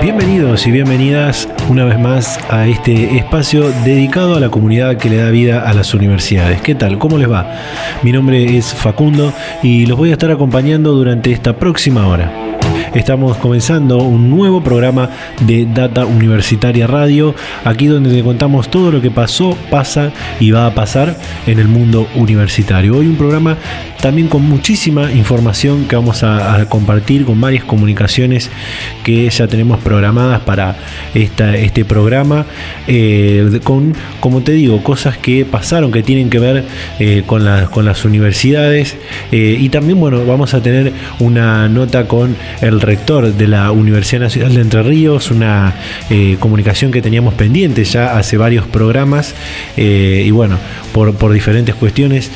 Bienvenidos y bienvenidas una vez más a este espacio dedicado a la comunidad que le da vida a las universidades. ¿Qué tal? ¿Cómo les va? Mi nombre es Facundo y los voy a estar acompañando durante esta próxima hora. Estamos comenzando un nuevo programa de Data Universitaria Radio, aquí donde te contamos todo lo que pasó, pasa y va a pasar en el mundo universitario. Hoy un programa también con muchísima información que vamos a, compartir con varias comunicaciones que ya tenemos programadas para esta, este programa, eh, con, como te digo, cosas que pasaron, que tienen que ver eh, con, con las universidades eh, y también, bueno, vamos a tener una nota con el rector de la Universidad Nacional de Entre Ríos, una comunicación que teníamos pendiente ya hace varios programas y bueno, por, por diferentes cuestiones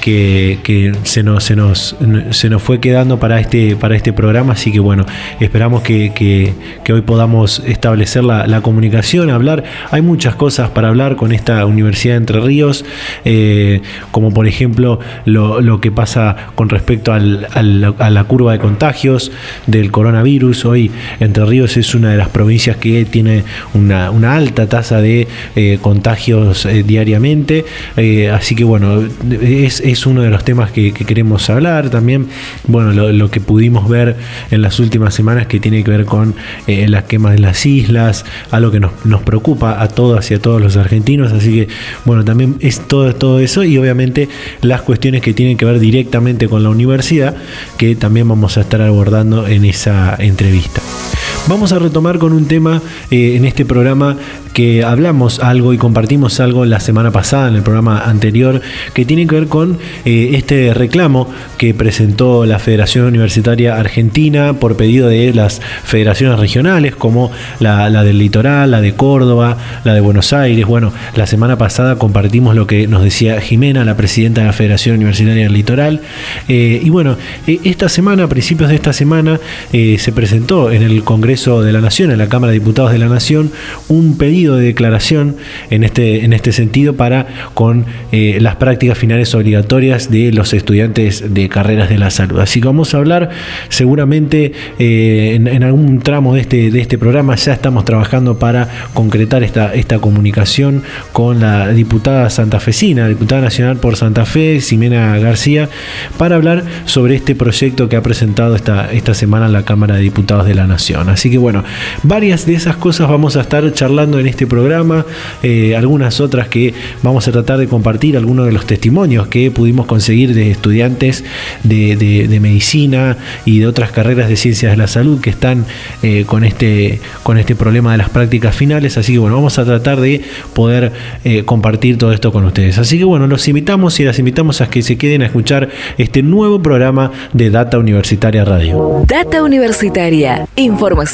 que, que se nos, se nos, se nos fue quedando para este, para este programa, así que bueno, esperamos que, que, hoy podamos establecer la, comunicación, hablar. Hay muchas cosas para hablar con esta Universidad de Entre Ríos, eh, como por ejemplo lo, lo, que pasa con respecto al, a la curva de contagios del coronavirus. Hoy Entre Ríos es una de las provincias que tiene una, una alta tasa de eh, contagios eh, diariamente, así que bueno, es, es, uno de los temas que queremos hablar también. Bueno, lo, que pudimos ver en las últimas semanas que tiene que ver con eh, las quemas de las islas, algo que nos, nos preocupa a todas y a todos los argentinos. Así que, bueno, también es todo, todo eso y obviamente las cuestiones que tienen que ver directamente con la universidad, que también vamos a estar abordando en esa entrevista. Vamos a retomar con un tema eh, en este programa que hablamos algo y compartimos algo la semana pasada en el programa anterior que tiene que ver con eh, este reclamo que presentó la Federación Universitaria Argentina por pedido de las federaciones regionales como la, del litoral, la de Córdoba, la de Buenos Aires. Bueno, la semana pasada compartimos lo que nos decía Jimena, la presidenta de la Federación Universitaria del Litoral. Eh, y bueno, esta semana, a principios de esta semana, se presentó en el Congreso de la Nación, en la Cámara de Diputados de la Nación, un pedido de declaración en este, en este sentido para con eh, las prácticas finales obligatorias de los estudiantes de carreras de la salud. Así que vamos a hablar seguramente eh, en, algún tramo de este, de este programa, ya estamos trabajando para concretar esta, esta comunicación con la diputada santafesina, diputada nacional por Santa Fe, Ximena García, para hablar sobre este proyecto que ha presentado esta, esta semana la Cámara de Diputados de la Nación. Así que bueno, varias de esas cosas vamos a estar charlando en este programa, eh, algunas otras que vamos a tratar de compartir, algunos de los testimonios que pudimos conseguir de estudiantes de, medicina y de otras carreras de ciencias de la salud que están eh, con, este, con este problema de las prácticas finales. Así que bueno, vamos a tratar de poder eh, compartir todo esto con ustedes. Así que bueno, los invitamos y las invitamos a que se queden a escuchar este nuevo programa de Data Universitaria Radio. Data Universitaria, información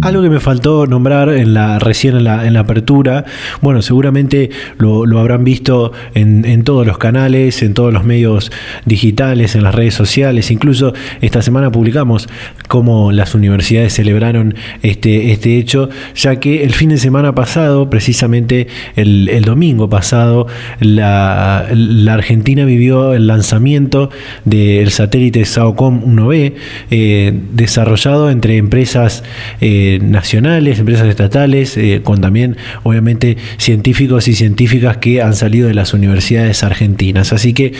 Algo que me faltó nombrar en la, recién en la, en la apertura, bueno, seguramente lo, habrán visto en, todos los canales, en todos los medios digitales, en las redes sociales, incluso esta semana publicamos cómo las universidades celebraron este, este hecho, ya que el fin de semana pasado, precisamente el, domingo pasado, la, Argentina vivió el lanzamiento del satélite SAOCOM 1B, eh, desarrollado entre empresas eh, nacionales, empresas estatales, eh, con también obviamente científicos y científicas que han salido de las universidades argentinas. Así que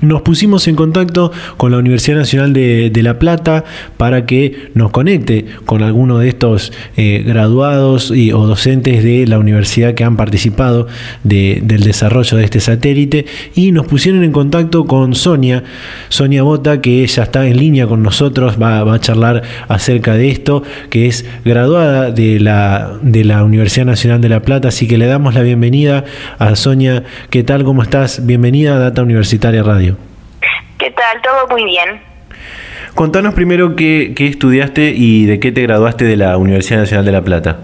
nos pusimos en contacto con la Universidad Nacional de, La Plata para que nos conecte con alguno de estos eh, graduados y, o docentes de la universidad que han participado del desarrollo de este satélite y nos pusieron en contacto con Sonia, Sonia Bota, que ella está en línea con nosotros, va, va a charlar acerca de esto, que es graduada de la, de la Universidad Nacional de La Plata, así que le damos la bienvenida a Sonia. ¿Qué tal? ¿Cómo estás? Bienvenida a Data Universitaria Radio. ¿Qué tal? Todo muy bien. Contanos primero qué, qué estudiaste y de qué te graduaste de la Universidad Nacional de La Plata.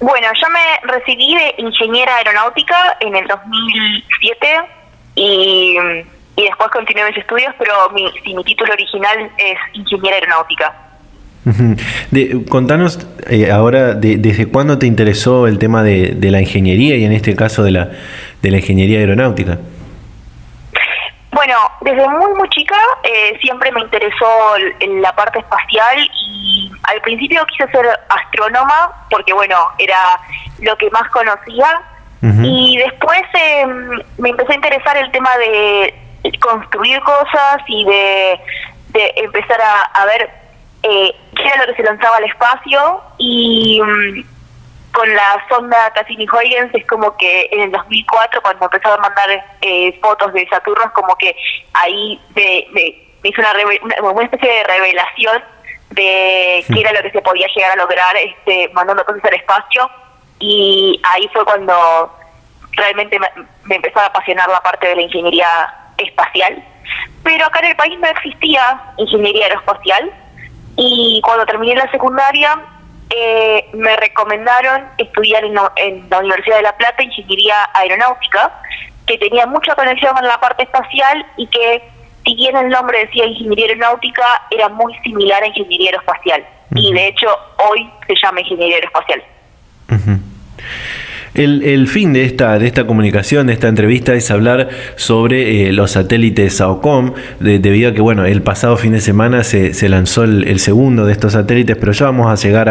Bueno, yo me recibí de ingeniera aeronáutica en el 2007 y, y después continué mis estudios, pero mi, mi título original es ingeniera aeronáutica. De, contanos eh, ahora de, desde cuándo te interesó el tema de, de, la ingeniería y en este caso de la, de la ingeniería aeronáutica. Bueno, desde muy muy chica eh, siempre me interesó la parte espacial y al principio quise ser astrónoma porque bueno, era lo que más conocía. Y después eh, me empezó a interesar el tema de construir cosas y de, de empezar a, a ver eh, qué era lo que se lanzaba al espacio y mm, con la sonda Cassini-Huygens es como que en el 2004 cuando empezaba a mandar eh, fotos de Saturno es como que ahí me, hizo una, una, especie de revelación de qué era lo que se podía llegar a lograr este mandando cosas al espacio. Y ahí fue cuando realmente me, me empezó a apasionar la parte de la ingeniería espacial. Pero acá en el país no existía ingeniería aeroespacial y cuando terminé la secundaria eh, me recomendaron estudiar en, en, la Universidad de La Plata Ingeniería Aeronáutica, que tenía mucha conexión con la parte espacial y que, si bien el nombre decía Ingeniería Aeronáutica, era muy similar a Ingeniería Aeroespacial. Uh -huh. Y de hecho, hoy se llama Ingeniería Aeroespacial. Uh -huh. El, fin de esta, de esta comunicación, de esta entrevista, es hablar sobre eh, los satélites SAOCOM, de, debido a que, bueno, el pasado fin de semana se, se lanzó el, segundo de estos satélites, pero ya vamos a llegar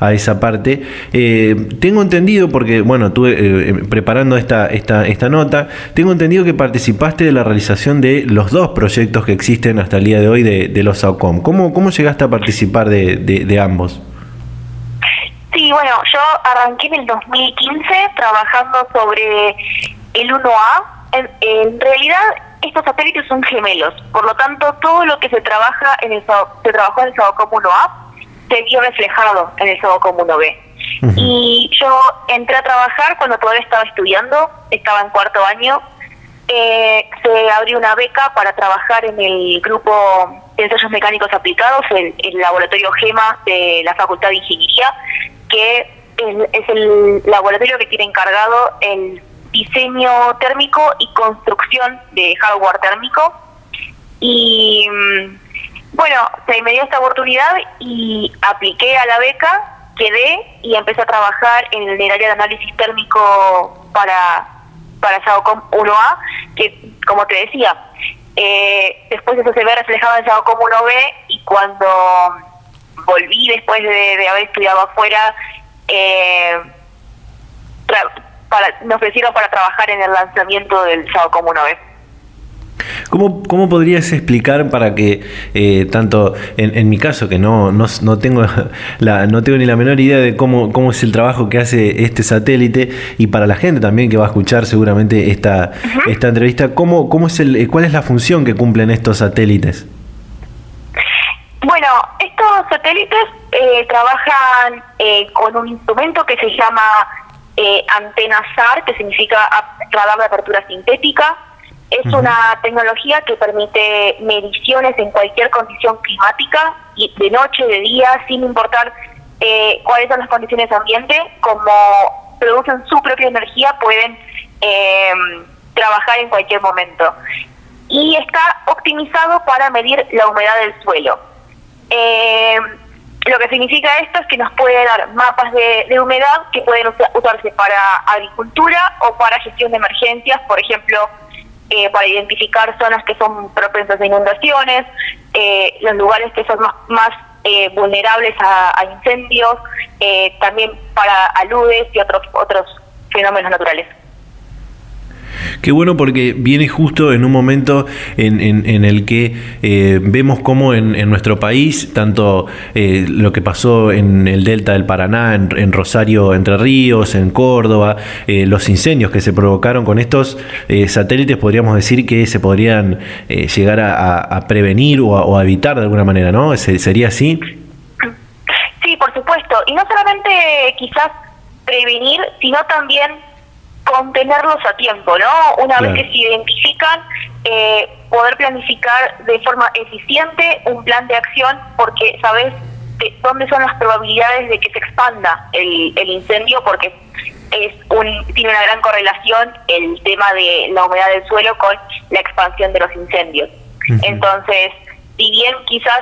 a, esa parte. Eh, tengo entendido, porque, bueno, estuve eh, preparando esta, esta, esta nota, tengo entendido que participaste de la realización de los dos proyectos que existen hasta el día de hoy de, los SAOCOM. ¿Cómo, ¿Cómo llegaste a participar de ambos? Sí, bueno, yo arranqué en el 2015 trabajando sobre el 1A. En, en, realidad, estos satélites son gemelos, por lo tanto, todo lo que se trabaja en el se trabajó en el SAOCOM 1A se vio reflejado en el SAOCOM 1B. Uh -huh. Y yo entré a trabajar cuando todavía estaba estudiando, estaba en cuarto año. Eh, se abrió una beca para trabajar en el grupo de ensayos mecánicos aplicados, el, el laboratorio GEMA de la Facultad de Ingeniería, que es, el laboratorio que tiene encargado el diseño térmico y construcción de hardware térmico. Y bueno, se me dio esta oportunidad y apliqué a la beca, quedé y empecé a trabajar en el área de análisis térmico para, para SAOCOM 1A, que como te decía, eh, después eso se ve reflejado en SAOCOM 1B y cuando volví después de, de haber estudiado afuera, eh, para, me ofrecieron para trabajar en el lanzamiento del Sao Como 1B. ¿Cómo, ¿Cómo, podrías explicar para que eh, tanto en, en, mi caso que no, no, no, tengo la, no tengo ni la menor idea de cómo, cómo es el trabajo que hace este satélite y para la gente también que va a escuchar seguramente esta, uh -huh. esta entrevista, ¿cómo, cómo es el, cuál es la función que cumplen estos satélites? Bueno, estos satélites eh, trabajan eh, con un instrumento que se llama eh, antena SAR, que significa radar de apertura sintética. Es uh -huh. una tecnología que permite mediciones en cualquier condición climática, y de noche, de día, sin importar eh, cuáles son las condiciones de ambiente, como producen su propia energía, pueden eh, trabajar en cualquier momento. Y está optimizado para medir la humedad del suelo. Eh, lo que significa esto es que nos puede dar mapas de, humedad que pueden usarse para agricultura o para gestión de emergencias, por ejemplo, eh, para identificar zonas que son propensas a inundaciones, eh, los lugares que son más, más eh, vulnerables a, a incendios, eh, también para aludes y otros otros fenómenos naturales. Qué bueno porque viene justo en un momento en, en, el que eh, vemos cómo en, en, nuestro país, tanto eh, lo que pasó en el delta del Paraná, en, Rosario, Entre Ríos, en Córdoba, eh, los incendios que se provocaron con estos eh, satélites, podríamos decir que se podrían eh, llegar a, prevenir o a, o a, evitar de alguna manera, ¿no? ¿Sería así? Y no solamente quizás prevenir, sino también contenerlos a tiempo, ¿no? Una vez que se identifican, eh, poder planificar de forma eficiente un plan de acción porque sabes dónde son las probabilidades de que se expanda el, el incendio porque es un, tiene una gran correlación el tema de la humedad del suelo con la expansión de los incendios. Entonces, si bien quizás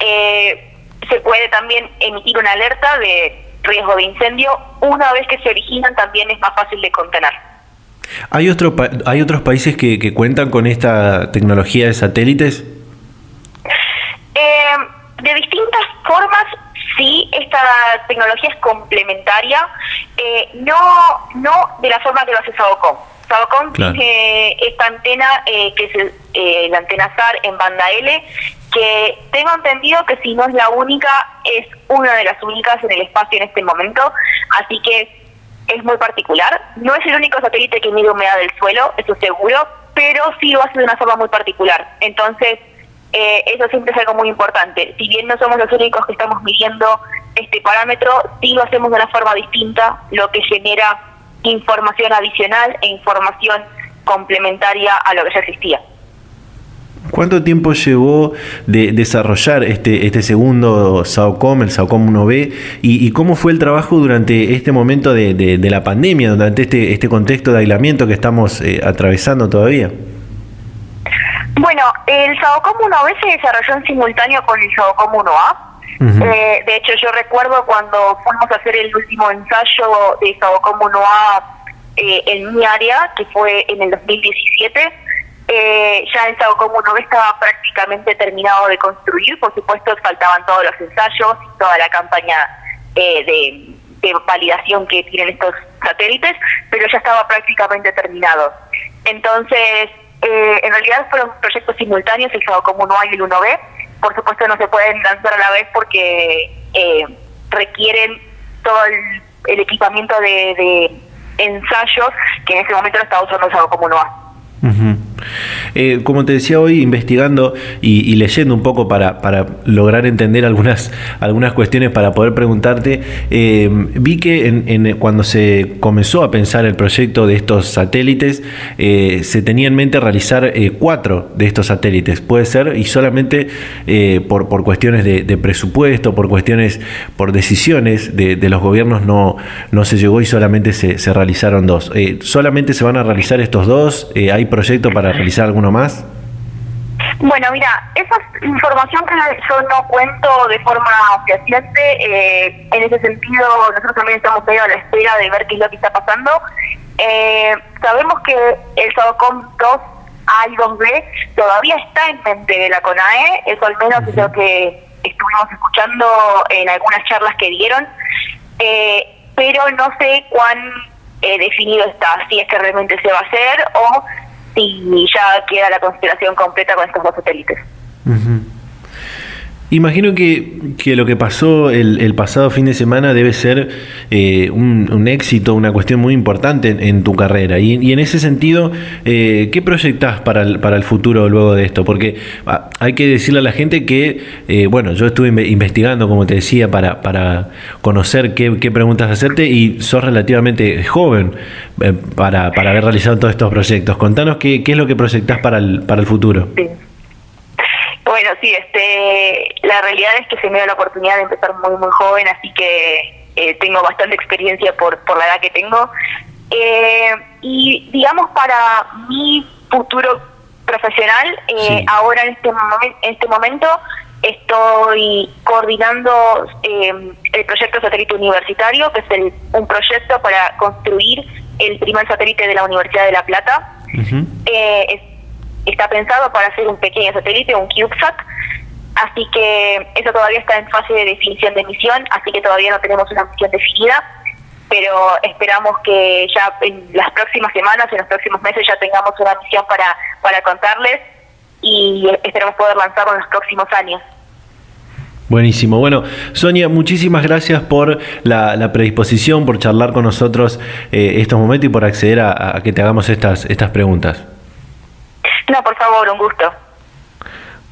eh, se puede también emitir una alerta de riesgo de incendio, una vez que se originan también es más fácil de contener. ¿Hay, otro ¿Hay otros países que, que cuentan con esta tecnología de satélites? Eh, de distintas formas, sí, esta tecnología es complementaria, eh, no, no de la forma que lo hace Sabocom. Sabocom tiene esta antena, eh, que es eh, la antena SAR en banda L, que tengo entendido que si no es la única, es una de las únicas en el espacio en este momento, así que es muy particular. No es el único satélite que mide humedad del suelo, eso seguro, pero sí lo hace de una forma muy particular. Entonces, eh, eso siempre es algo muy importante. Si bien no somos los únicos que estamos midiendo este parámetro, sí lo hacemos de una forma distinta, lo que genera información adicional e información complementaria a lo que ya existía. ¿Cuánto tiempo llevó de desarrollar este, este segundo SAOCOM, el SAOCOM 1B? Y, cómo fue el trabajo durante este momento de, de, la pandemia, durante este, este contexto de aislamiento que estamos eh, atravesando todavía? Bueno, el SAOCOM 1B se desarrolló en simultáneo con el SAOCOM 1A. Eh, de hecho, yo recuerdo cuando fuimos a hacer el último ensayo de SAOCOM 1A eh, en mi área, que fue en el 2017, eh, ya el SAOCOM 1B estaba prácticamente terminado de construir. Por supuesto, faltaban todos los ensayos y toda la campaña de, de validación que tienen estos satélites, pero ya estaba prácticamente terminado. Entonces, eh, en realidad fueron proyectos simultáneos, el como 1A y el 1B. Por supuesto no se pueden lanzar a la vez porque eh, requieren todo el, equipamiento de, ensayos que en ese momento lo estaba usando el como 1A. Eh, como te decía hoy, investigando y, leyendo un poco para, para, lograr entender algunas, algunas cuestiones para poder preguntarte, eh, vi que en, cuando se comenzó a pensar el proyecto de estos satélites, eh, se tenía en mente realizar cuatro de estos satélites, puede ser, y solamente por, por cuestiones de, presupuesto, por cuestiones, por decisiones de, los gobiernos no, no se llegó y solamente se, se realizaron dos. ¿Solamente se van a realizar estos dos? ¿Hay proyecto para realizar alguno más? Bueno, mira, esa es información que yo no cuento de forma fehaciente. Eh, en ese sentido, nosotros también estamos ahí a la espera de ver qué es lo que está pasando. Eh, sabemos que el SADOCOM 2 A y 2B todavía está en mente de la CONAE, eso al menos es lo que estuvimos escuchando en algunas charlas que dieron, eh, pero no sé cuán definido está, si es que realmente se va a hacer o y ya queda la constelación completa con estos dos satélites. Imagino que, que, lo que pasó el, pasado fin de semana debe ser eh, un, éxito, una cuestión muy importante en, tu carrera. Y, en ese sentido, eh, ¿qué proyectás para el, para el futuro luego de esto? Porque ah, hay que decirle a la gente que, eh, bueno, yo estuve investigando, como te decía, para, para conocer qué, preguntas hacerte y sos relativamente joven para, para haber realizado todos estos proyectos. Contanos qué, qué es lo que proyectás para el, para el futuro. Sí. Bueno, sí, este, la realidad es que se me dio la oportunidad de empezar muy, muy joven, así que eh, tengo bastante experiencia por, por la edad que tengo. Eh, y digamos, para mi futuro profesional, eh, ahora en este, en este momento estoy coordinando el proyecto satélite universitario, que es un proyecto para construir el primer satélite de la Universidad de La Plata está pensado para hacer un pequeño satélite, un CubeSat, así que eso todavía está en fase de definición de misión, así que todavía no tenemos una misión definida, pero esperamos que ya en las próximas semanas, en los próximos meses ya tengamos una misión para, para contarles y esperamos poder lanzarlo en los próximos años. Buenísimo. Bueno, Sonia, muchísimas gracias por la, predisposición, por charlar con nosotros eh, estos momentos y por acceder a, a que te hagamos estas, estas preguntas. No, por favor, un gusto.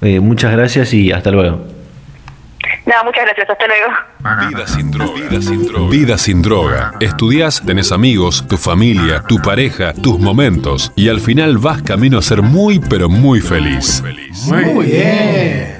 Eh, muchas gracias y hasta luego. Nada, muchas gracias. Hasta luego. Vida sin droga. Vida sin droga. Vida sin droga. Estudias, tenés amigos, tu familia, tu pareja, tus momentos. Y al final vas camino a ser muy, pero muy feliz. Muy bien.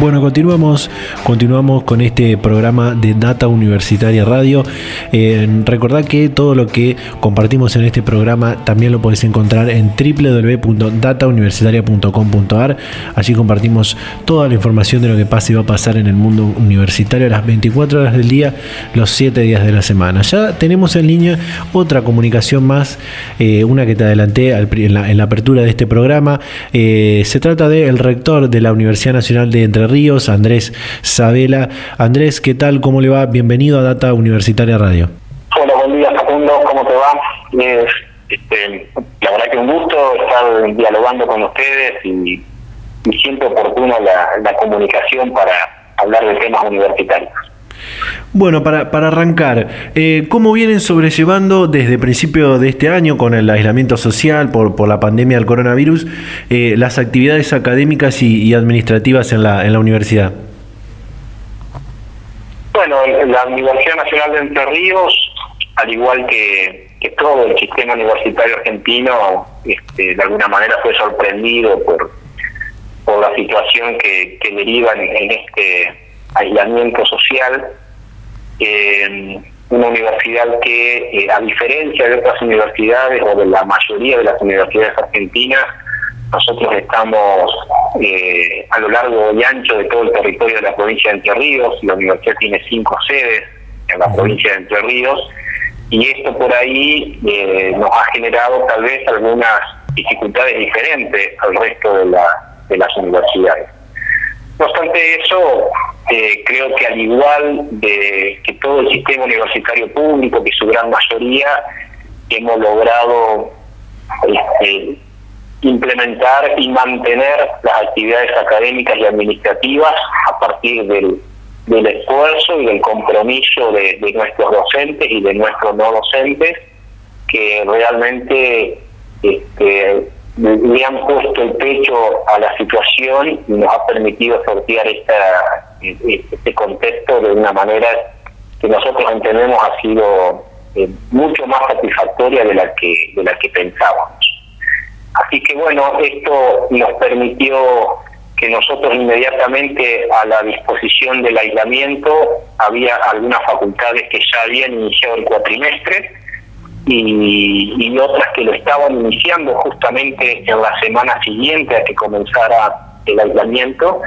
Bueno, continuamos, continuamos con este programa de Data Universitaria Radio. Eh, recordad que todo lo que compartimos en este programa también lo podés encontrar en www.datauniversitaria.com.ar. Allí compartimos toda la información de lo que pasa y va a pasar en el mundo universitario a las 24 horas del día, los 7 días de la semana. Ya tenemos en línea otra comunicación más, eh, una que te adelanté en la, apertura de este programa. Eh, se trata del rector de la Universidad Nacional de Entre Ríos, Andrés Sabela. Andrés, ¿qué tal? ¿Cómo le va? Bienvenido a Data Universitaria Radio. Hola, buen día Facundo, ¿cómo te va? este, la verdad que un gusto estar dialogando con ustedes y, siempre oportuna la, comunicación para hablar de temas universitarios. Bueno, para, para arrancar, eh, ¿cómo vienen sobrellevando desde principio de este año con el aislamiento social por, por la pandemia del coronavirus eh, las actividades académicas y, administrativas en la, en la universidad? Bueno, la Universidad Nacional de Entre Ríos, al igual que, todo el sistema universitario argentino, este, de alguna manera fue sorprendido por, por la situación que, que deriva en este aislamiento social, eh, una universidad que, eh, a diferencia de otras universidades o de la mayoría de las universidades argentinas, nosotros estamos eh, a lo largo y ancho de todo el territorio de la provincia de Entre Ríos, la universidad tiene cinco sedes en la provincia de Entre Ríos, y esto por ahí nos ha generado tal vez algunas dificultades diferentes al resto de, la, de las universidades. No obstante eso, eh, creo que al igual de que todo el sistema universitario público, que su gran mayoría, hemos logrado este, implementar y mantener las actividades académicas y administrativas a partir del, esfuerzo y del compromiso de, de, nuestros docentes y de nuestros no docentes, que realmente este, le han puesto el pecho a la situación y nos ha permitido sortear esta, este contexto de una manera que nosotros entendemos ha sido eh, mucho más satisfactoria de la que de la que pensábamos. Así que bueno, esto nos permitió que nosotros inmediatamente a la disposición del aislamiento había algunas facultades que ya habían iniciado el cuatrimestre y, otras que lo estaban iniciando justamente en la semana siguiente a que comenzara el aislamiento.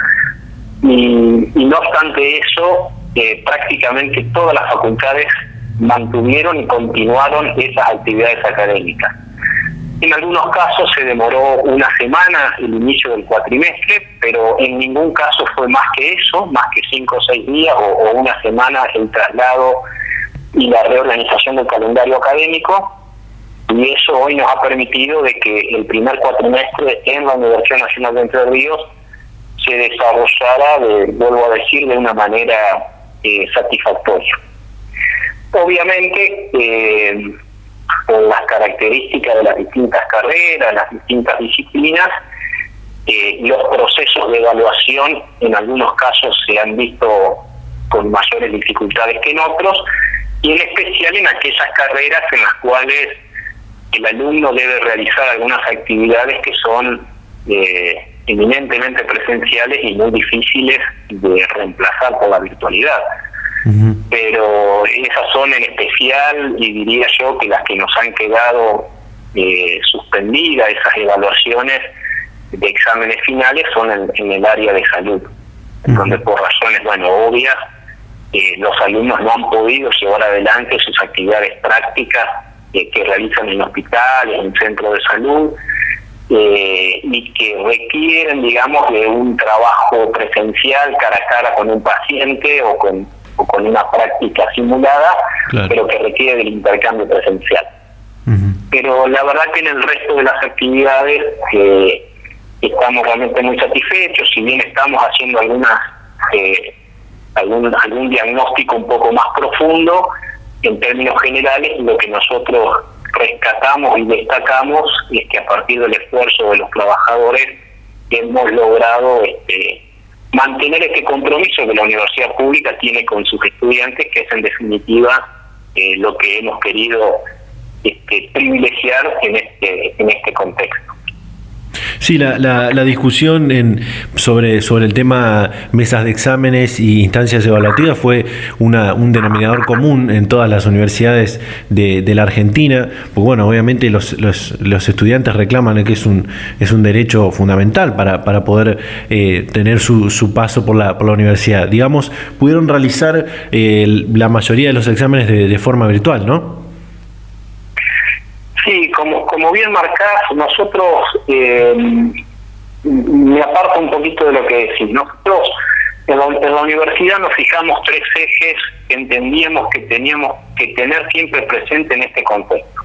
Y, no obstante eso, eh, prácticamente todas las facultades mantuvieron y continuaron esas actividades académicas. En algunos casos se demoró una semana el inicio del cuatrimestre, pero en ningún caso fue más que eso, más que cinco o seis días o, o una semana el traslado y la reorganización del calendario académico y eso hoy nos ha permitido de que el primer cuatrimestre en la Universidad Nacional de Entre Ríos se desarrollara, vuelvo a decir, de una manera eh, satisfactoria. Obviamente, eh, por las características de las distintas carreras, las distintas disciplinas, eh, los procesos de evaluación en algunos casos se han visto con mayores dificultades que en otros, y en especial en aquellas carreras en las cuales el alumno debe realizar algunas actividades que son eh, eminentemente presenciales y muy difíciles de reemplazar por la virtualidad. Pero esas son en especial, y diría yo, que las que nos han quedado eh, suspendidas esas evaluaciones de exámenes finales son en, el área de salud, donde por razones, bueno, obvias, eh, los alumnos no han podido llevar adelante sus actividades prácticas eh, que realizan en hospitales, en centros de salud, eh, y que requieren, digamos, de un trabajo presencial cara a cara con un paciente o con, o con una práctica simulada, pero que requiere del intercambio presencial. Pero la verdad que en el resto de las actividades estamos realmente muy satisfechos, si bien estamos haciendo algunas eh, algún, algún diagnóstico un poco más profundo, en términos generales lo que nosotros rescatamos y destacamos es que a partir del esfuerzo de los trabajadores hemos logrado este, mantener este compromiso que la universidad pública tiene con sus estudiantes, que es en definitiva eh, lo que hemos querido este, privilegiar en este, en este contexto. Sí, la, la, discusión en, sobre, sobre el tema mesas de exámenes y instancias evaluativas fue una, un denominador común en todas las universidades de, de la Argentina, porque bueno, obviamente los, los, los, estudiantes reclaman que es un, es un derecho fundamental para, para poder eh, tener su, su, paso por la, por la universidad. Digamos, pudieron realizar eh, la mayoría de los exámenes de forma virtual, ¿no? Sí, como, como bien marcás, nosotros, eh, me aparto un poquito de lo que decís, nosotros en la, en la, universidad nos fijamos tres ejes que entendíamos que teníamos que tener siempre presente en este contexto.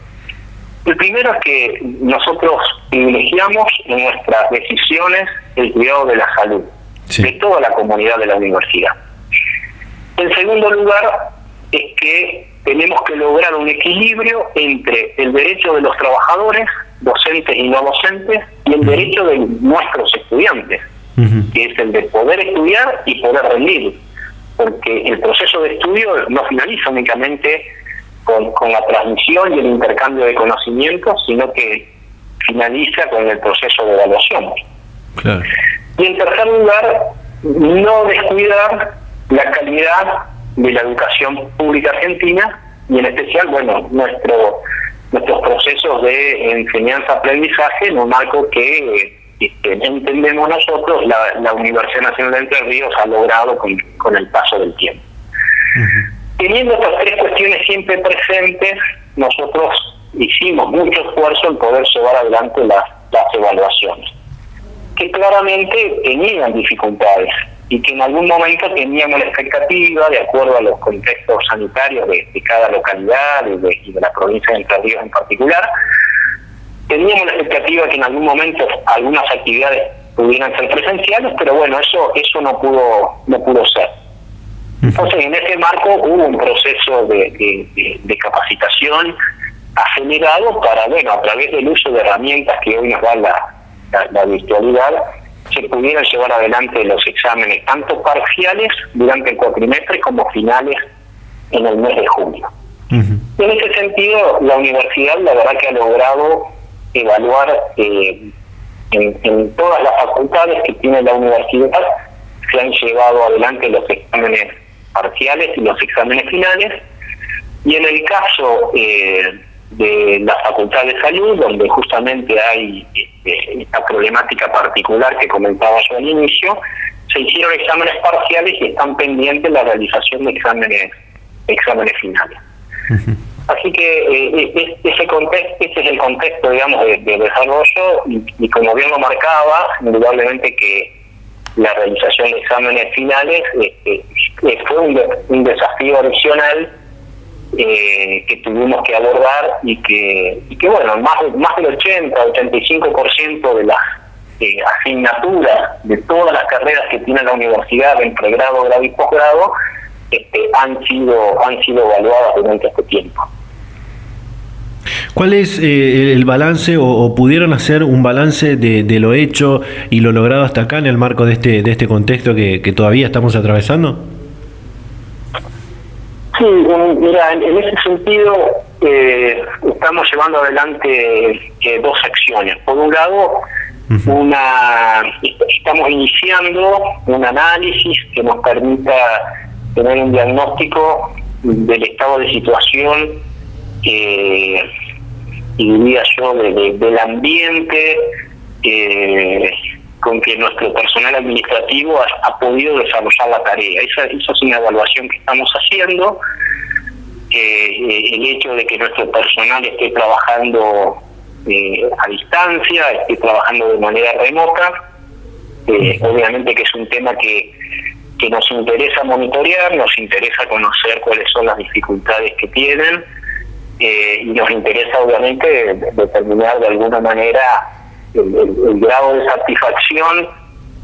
El primero es que nosotros privilegiamos en nuestras decisiones el cuidado de la salud de toda la comunidad de la universidad. En segundo lugar, es que tenemos que lograr un equilibrio entre el derecho de los trabajadores, docentes y no docentes, y el derecho de nuestros estudiantes, que es el de poder estudiar y poder rendir, porque el proceso de estudio no finaliza únicamente con, con la transmisión y el intercambio de conocimientos, sino que finaliza con el proceso de evaluación. Y en tercer lugar, no descuidar la calidad de la educación pública argentina y en especial, bueno, nuestro nuestros procesos de enseñanza-aprendizaje en un marco que este, entendemos nosotros la, la, Universidad Nacional de Entre Ríos ha logrado con, con el paso del tiempo. Teniendo estas tres cuestiones siempre presentes, nosotros hicimos mucho esfuerzo en poder llevar adelante las, las evaluaciones, que claramente tenían dificultades y que en algún momento teníamos la expectativa, de acuerdo a los contextos sanitarios de, cada localidad y de, la provincia de Entre Ríos en particular, teníamos la expectativa que en algún momento algunas actividades pudieran ser presenciales, pero bueno, eso eso no pudo no pudo ser. Entonces, en ese marco hubo un proceso de, de capacitación acelerado para, bueno, a través del uso de herramientas que hoy nos da la, la virtualidad, se pudieran llevar adelante los exámenes, tanto parciales durante el cuatrimestre como finales en el mes de junio. En ese sentido, la universidad la verdad que ha logrado evaluar eh, en, todas las facultades que tiene la universidad, se han llevado adelante los exámenes parciales y los exámenes finales, y en el caso eh, de la Facultad de Salud, donde justamente hay este, esta problemática particular que comentaba yo al inicio, se hicieron exámenes parciales y están pendientes la realización de exámenes, exámenes finales. Así que eh, eh, ese contexto, ese es el contexto, digamos, de, desarrollo y, como bien lo marcaba, indudablemente que la realización de exámenes finales este, fue un, un desafío adicional eh, que tuvimos que abordar y que, y que bueno, más, más del 80, 85% de las eh, asignaturas de todas las carreras que tiene la universidad en pregrado, grado y posgrado este, han sido han sido evaluadas durante este tiempo. ¿Cuál es eh, el balance o, pudieron hacer un balance de, lo hecho y lo logrado hasta acá en el marco de este, de este contexto que todavía estamos atravesando? Sí, mira, en, ese sentido eh, estamos llevando adelante eh, dos acciones. Por un lado, una estamos iniciando un análisis que nos permita tener un diagnóstico del estado de situación eh, y diría yo, del ambiente eh, con que nuestro personal administrativo ha, podido desarrollar la tarea. Esa, esa, es una evaluación que estamos haciendo. Eh, el hecho de que nuestro personal esté trabajando eh, a distancia, esté trabajando de manera remota, obviamente que es un tema que, que nos interesa monitorear, nos interesa conocer cuáles son las dificultades que tienen y nos interesa obviamente determinar de alguna manera el, grado de satisfacción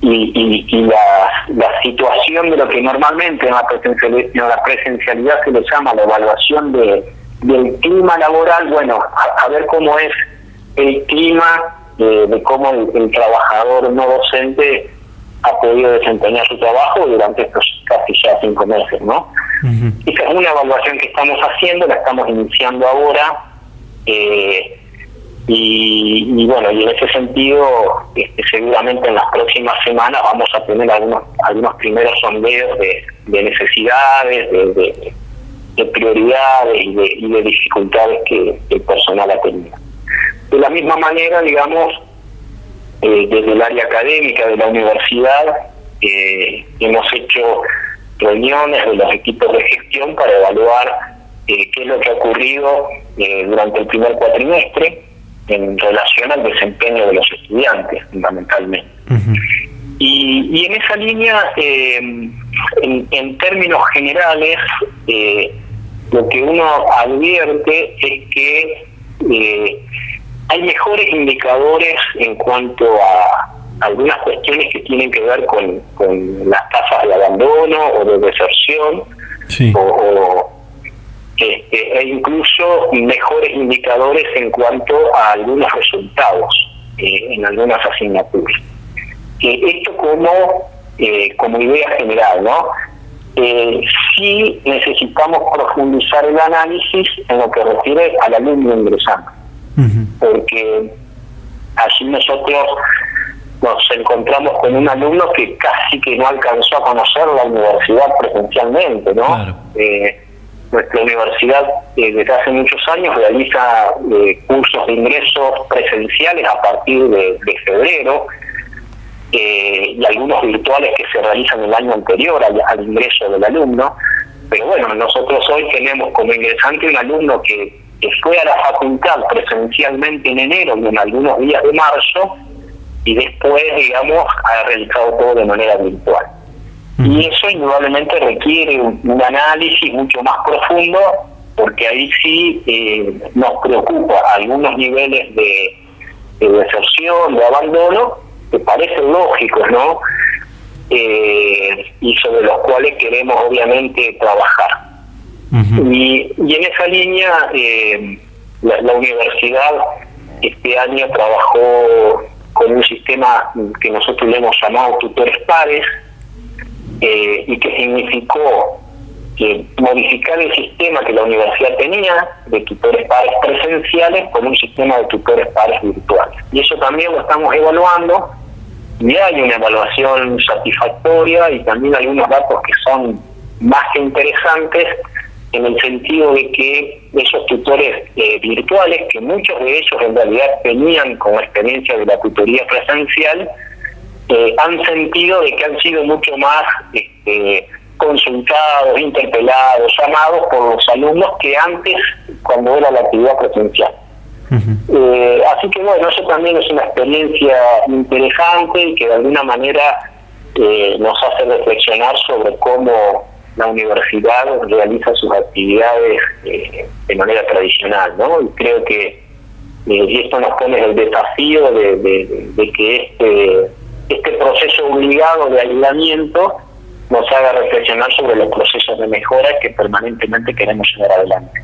y, la, situación de lo que normalmente en la, presencialidad, la presencialidad se le llama la evaluación de, del clima laboral, bueno, a, ver cómo es el clima de, cómo el, trabajador no docente ha podido desempeñar su trabajo durante estos casi ya cinco meses, ¿no? Esa es una evaluación que estamos haciendo, la estamos iniciando ahora. Eh, y, bueno, y en ese sentido, este, seguramente en las próximas semanas vamos a tener algunos algunos primeros sondeos de, necesidades, de, prioridades y de, dificultades que el personal ha tenido. De la misma manera, digamos, eh, desde el área académica de la universidad, eh, hemos hecho reuniones de los equipos de gestión para evaluar eh, qué es lo que ha ocurrido durante el primer cuatrimestre en relación al desempeño de los estudiantes, fundamentalmente. y, en esa línea, eh, en, términos generales, eh, lo que uno advierte es que eh, hay mejores indicadores en cuanto a algunas cuestiones que tienen que ver con, las tasas de abandono o de deserción o este, e incluso mejores indicadores en cuanto a algunos resultados eh, en algunas asignaturas. esto como, eh, como idea general, ¿no? Eh, sí necesitamos profundizar el análisis en lo que refiere al alumno ingresante, porque así nosotros nos encontramos con un alumno que casi que no alcanzó a conocer la universidad presencialmente, ¿no? Nuestra universidad eh, desde hace muchos años realiza eh, cursos de ingresos presenciales a partir de, febrero eh, y algunos virtuales que se realizan el año anterior al, ingreso del alumno. Pero bueno, nosotros hoy tenemos como ingresante un alumno que, que fue a la facultad presencialmente en enero y en algunos días de marzo y después, digamos, ha realizado todo de manera virtual. Y eso indudablemente requiere un, análisis mucho más profundo, porque ahí sí eh, nos preocupa algunos niveles de, deserción, de abandono, que parecen lógicos, ¿no? Eh, y sobre los cuales queremos obviamente trabajar. y, y, en esa línea, eh, la, la universidad este año trabajó con un sistema que nosotros le hemos llamado tutores pares, eh, y que significó modificar el sistema que la universidad tenía de tutores pares presenciales con un sistema de tutores pares virtuales. Y eso también lo estamos evaluando y hay una evaluación satisfactoria y también algunos datos que son más que interesantes en el sentido de que esos tutores eh, virtuales, que muchos de ellos en realidad tenían como experiencia de la tutoría presencial, eh, han sentido de que han sido mucho más este, consultados, interpelados, llamados por los alumnos que antes cuando era la actividad presencial. Eh, así que bueno, eso también es una experiencia interesante y que de alguna manera eh, nos hace reflexionar sobre cómo la universidad realiza sus actividades de manera tradicional, ¿no? Y creo que esto nos pone el desafío de, de que este este proceso obligado de aislamiento nos haga reflexionar sobre los procesos de mejora que permanentemente queremos llevar adelante.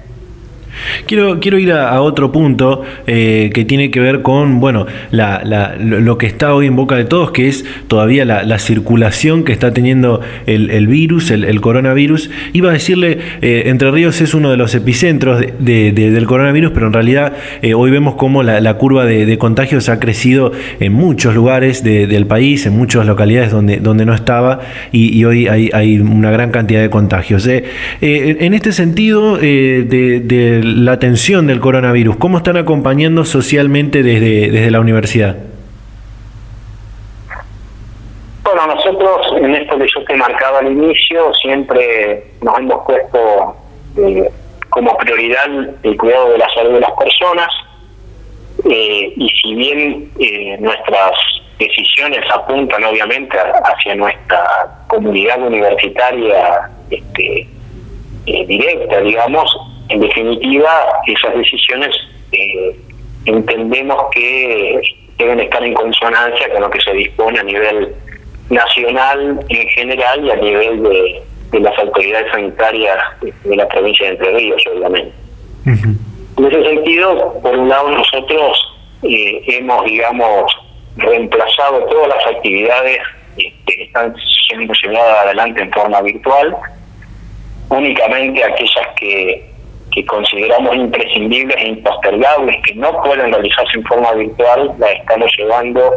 Quiero, quiero ir a, otro punto eh, que tiene que ver con, bueno, la, lo que está hoy en boca de todos, que es todavía la, circulación que está teniendo el, virus, el, coronavirus. Iba a decirle, eh, Entre Ríos es uno de los epicentros de, del coronavirus, pero en realidad eh, hoy vemos cómo la, curva de, contagios ha crecido en muchos lugares del país, en muchas localidades donde, donde no estaba, y, hoy hay, una gran cantidad de contagios. en este sentido, de la atención del coronavirus? ¿Cómo están acompañando socialmente desde, desde la universidad? Bueno, nosotros en esto que yo te marcaba al inicio, siempre nos hemos puesto eh, como prioridad el cuidado de la salud de las personas eh, y si bien eh, nuestras decisiones apuntan obviamente hacia nuestra comunidad universitaria este, directa, digamos, en definitiva esas decisiones entendemos que deben estar en consonancia con lo que se dispone a nivel nacional en general y a nivel de, las autoridades sanitarias de la provincia de Entre Ríos, obviamente. En ese sentido, por un lado, nosotros eh, hemos, digamos, reemplazado todas las actividades que están siendo llevadas adelante en forma virtual, únicamente aquellas que, que consideramos imprescindibles e impostergables, que no pueden realizarse en forma virtual, las estamos llevando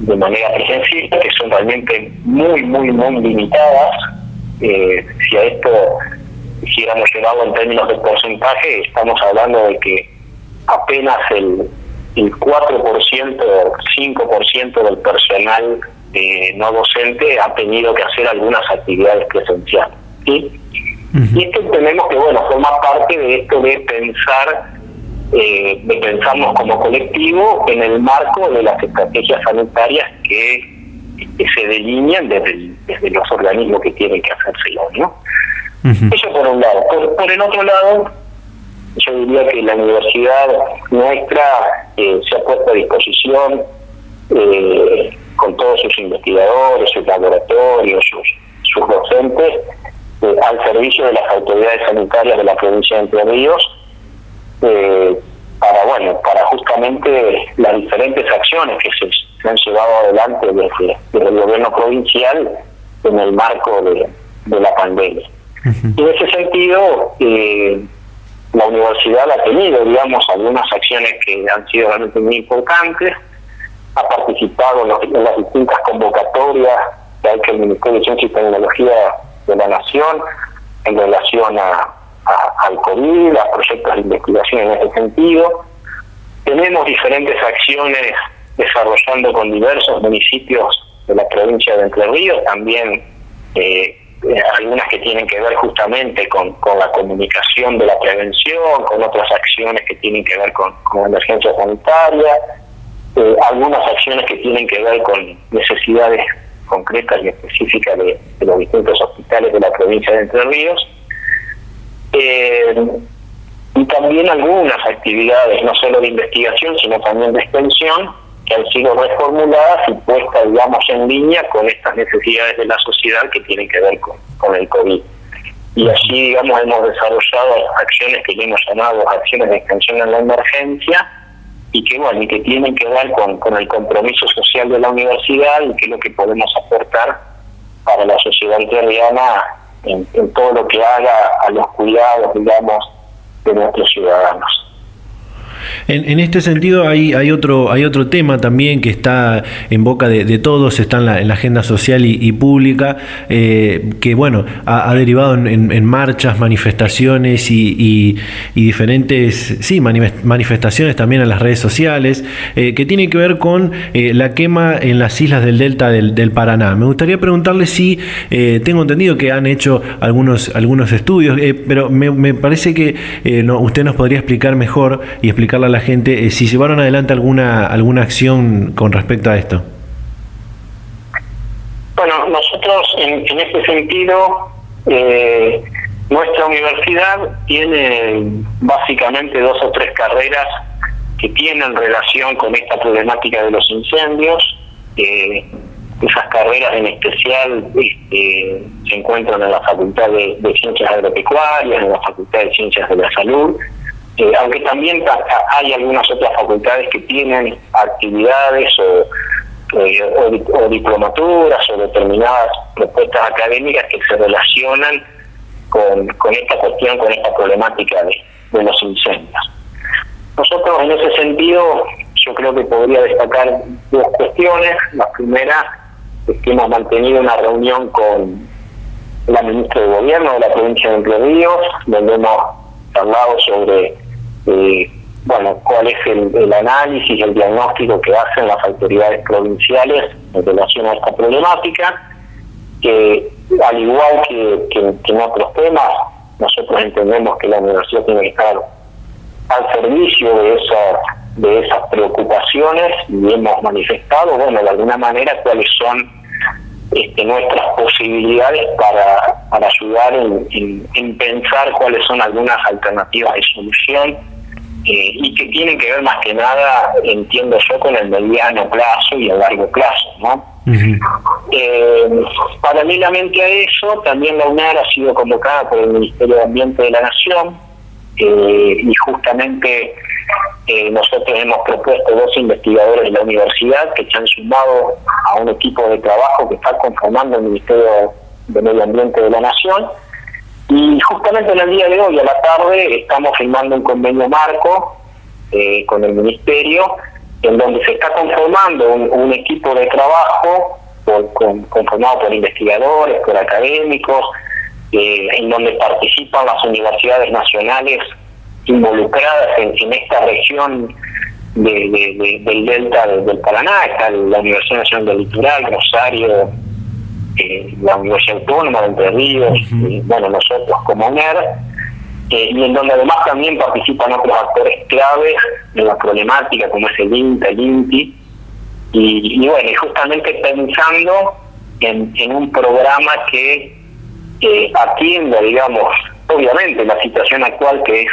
de manera presencial, que son realmente muy, muy, muy limitadas. Eh, si a esto quisiéramos llevarlo en términos de porcentaje, estamos hablando de que apenas el, el 4%, 5% del personal eh, no docente ha tenido que hacer algunas actividades presenciales. ¿sí? Y esto entendemos que, bueno, forma parte de esto de pensar eh, de pensarnos como colectivo en el marco de las estrategias sanitarias que, se delinean desde, desde, los organismos que tienen que hacérselo, ¿no? Eso por un lado. Por, el otro lado, yo diría que la universidad nuestra eh, se ha puesto a disposición eh, con todos sus investigadores, sus laboratorios, sus, sus docentes, eh, al servicio de las autoridades sanitarias de la provincia de Entre Ríos eh, para bueno para justamente las diferentes acciones que se, han llevado adelante desde, el gobierno provincial en el marco de, la pandemia. Y en ese sentido, eh, la universidad ha tenido, digamos, algunas acciones que han sido realmente muy importantes, ha participado en, las distintas convocatorias que hay que el Ministerio de Ciencia y Tecnología de la Nación en relación a, al COVID, a proyectos de investigación en ese sentido. Tenemos diferentes acciones desarrollando con diversos municipios de la provincia de Entre Ríos, también eh, algunas que tienen que ver justamente con, con, la comunicación de la prevención, con otras acciones que tienen que ver con, con emergencia sanitaria, eh, algunas acciones que tienen que ver con necesidades concretas y específicas de los distintos hospitales de la provincia de Entre Ríos eh, y también algunas actividades, no solo de investigación, sino también de extensión, que han sido reformuladas y puestas, digamos, en línea con estas necesidades de la sociedad que tienen que ver con, con el COVID. Y así, digamos, hemos desarrollado acciones que le hemos llamado acciones de extensión en la emergencia y que, bueno, y que tienen que ver con, con el compromiso social de la universidad y qué es lo que podemos aportar para la sociedad terriana en, todo lo que haga a los cuidados, digamos, de nuestros ciudadanos. En, este sentido hay, otro, hay otro tema también que está en boca de, todos, está en la, en la, agenda social y, pública, eh, que bueno, ha, derivado en, marchas, manifestaciones y, diferentes sí, manifestaciones también en las redes sociales, eh, que tiene que ver con eh, la quema en las islas del delta del, Paraná. Me gustaría preguntarle si, tengo entendido que han hecho algunos, algunos estudios, pero me, parece que usted nos podría explicar mejor y explicarle a la gente eh, si llevaron adelante alguna alguna acción con respecto a esto. Bueno, nosotros en, este sentido, eh, nuestra universidad tiene básicamente dos o tres carreras que tienen relación con esta problemática de los incendios. Eh, esas carreras en especial este, se encuentran en la Facultad de Ciencias Agropecuarias, en la Facultad de Ciencias de la Salud, eh, aunque también hay algunas otras facultades que tienen actividades eh, o, diplomaturas o determinadas propuestas académicas que se relacionan con, esta cuestión, con esta problemática de, los incendios. Nosotros en ese sentido yo creo que podría destacar dos cuestiones. La primera es que hemos mantenido una reunión con la ministra de Gobierno de la provincia de Entre Ríos, donde hemos hablado sobre eh, bueno, cuál es el, análisis, el diagnóstico que hacen las autoridades provinciales en relación a esta problemática, que al igual que, en otros temas, nosotros entendemos que la universidad tiene que estar al servicio de esas, de esas preocupaciones y hemos manifestado, bueno, de alguna manera cuáles son este, nuestras posibilidades para, para ayudar en, pensar cuáles son algunas alternativas de solución eh, y que tienen que ver más que nada, entiendo yo, con el mediano plazo y el largo plazo, ¿no? Eh, paralelamente a eso, también la UNAR ha sido convocada por el Ministerio de Ambiente de la Nación eh, y justamente eh, nosotros hemos propuesto dos investigadores de la universidad que se han sumado a un equipo de trabajo que está conformando el Ministerio de Medio Ambiente de la Nación y justamente en el día de hoy a la tarde estamos firmando un convenio marco con el Ministerio en donde se está conformando un, equipo de trabajo conformado por investigadores, por académicos, eh, en donde participan las universidades nacionales involucradas en, esta región del delta del Paraná, está la Universidad Nacional del Litoral, Rosario, eh, la Universidad Autónoma de Entre Ríos, y, bueno, nosotros como UNER, eh, y en donde además también participan otros actores claves en la problemática, como es el INTA, el INTI, y, bueno, y justamente pensando en, en un programa que atienda, digamos, obviamente la situación actual que es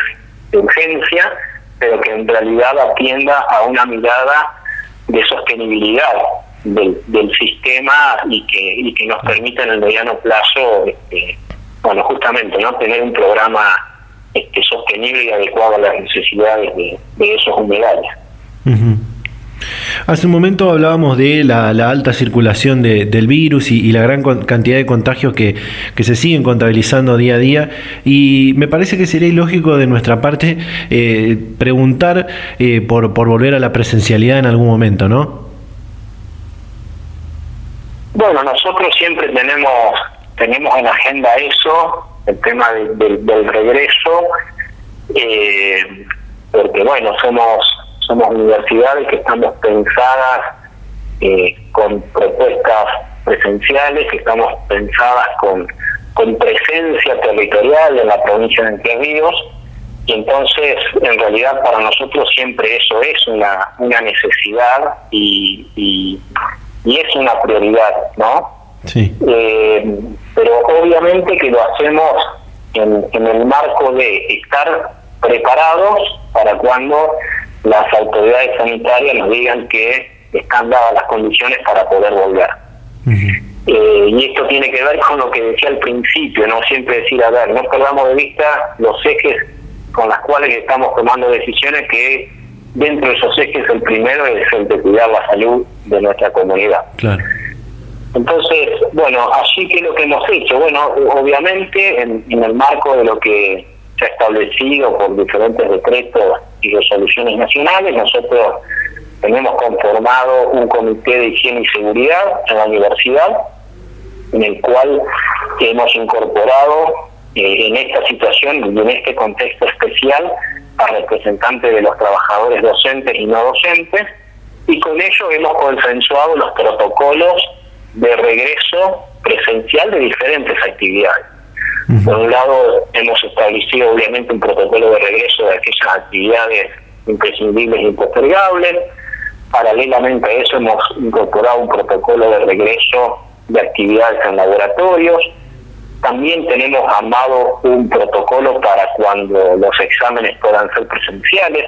de urgencia, pero que en realidad atienda a una mirada de sostenibilidad del, sistema y que, y que nos permita en el mediano plazo, este, bueno, justamente, no tener un programa este, sostenible y adecuado a las necesidades de, esos humedales. Hace un momento hablábamos de la, alta circulación del virus y, la gran cantidad de contagios que, se siguen contabilizando día a día y me parece que sería ilógico de nuestra parte eh, preguntar eh, por, por volver a la presencialidad en algún momento, ¿no? Bueno, nosotros siempre tenemos tenemos en agenda eso, el tema del regreso, eh, porque bueno, somos somos universidades que estamos pensadas eh, con propuestas presenciales, que estamos pensadas con, con presencia territorial en la provincia de Entre Ríos, y entonces en realidad para nosotros siempre eso es una, una necesidad y, y, es una prioridad, ¿no? Sí. Eh, pero obviamente que lo hacemos en, en el marco de estar preparados para cuando las autoridades sanitarias nos digan que están dadas las condiciones para poder volver. Eh, y esto tiene que ver con lo que decía al principio, no siempre decir, a ver, no perdamos de vista los ejes con los cuales estamos tomando decisiones que dentro de esos ejes el primero es el de cuidar la salud de nuestra comunidad. Claro. Entonces, bueno, así que lo que hemos hecho, bueno, obviamente en, en el marco de lo que se ha establecido por diferentes decretos y resoluciones nacionales. Nosotros tenemos conformado un comité de higiene y seguridad en la universidad, en el cual hemos incorporado eh, en esta situación y en este contexto especial a representantes de los trabajadores docentes y no docentes, y con ello hemos consensuado los protocolos de regreso presencial de diferentes actividades. Por un lado, hemos establecido obviamente un protocolo de regreso de aquellas actividades imprescindibles e impostergables. Paralelamente a eso, hemos incorporado un protocolo de regreso de actividades en laboratorios. También tenemos armado un protocolo para cuando los exámenes puedan ser presenciales.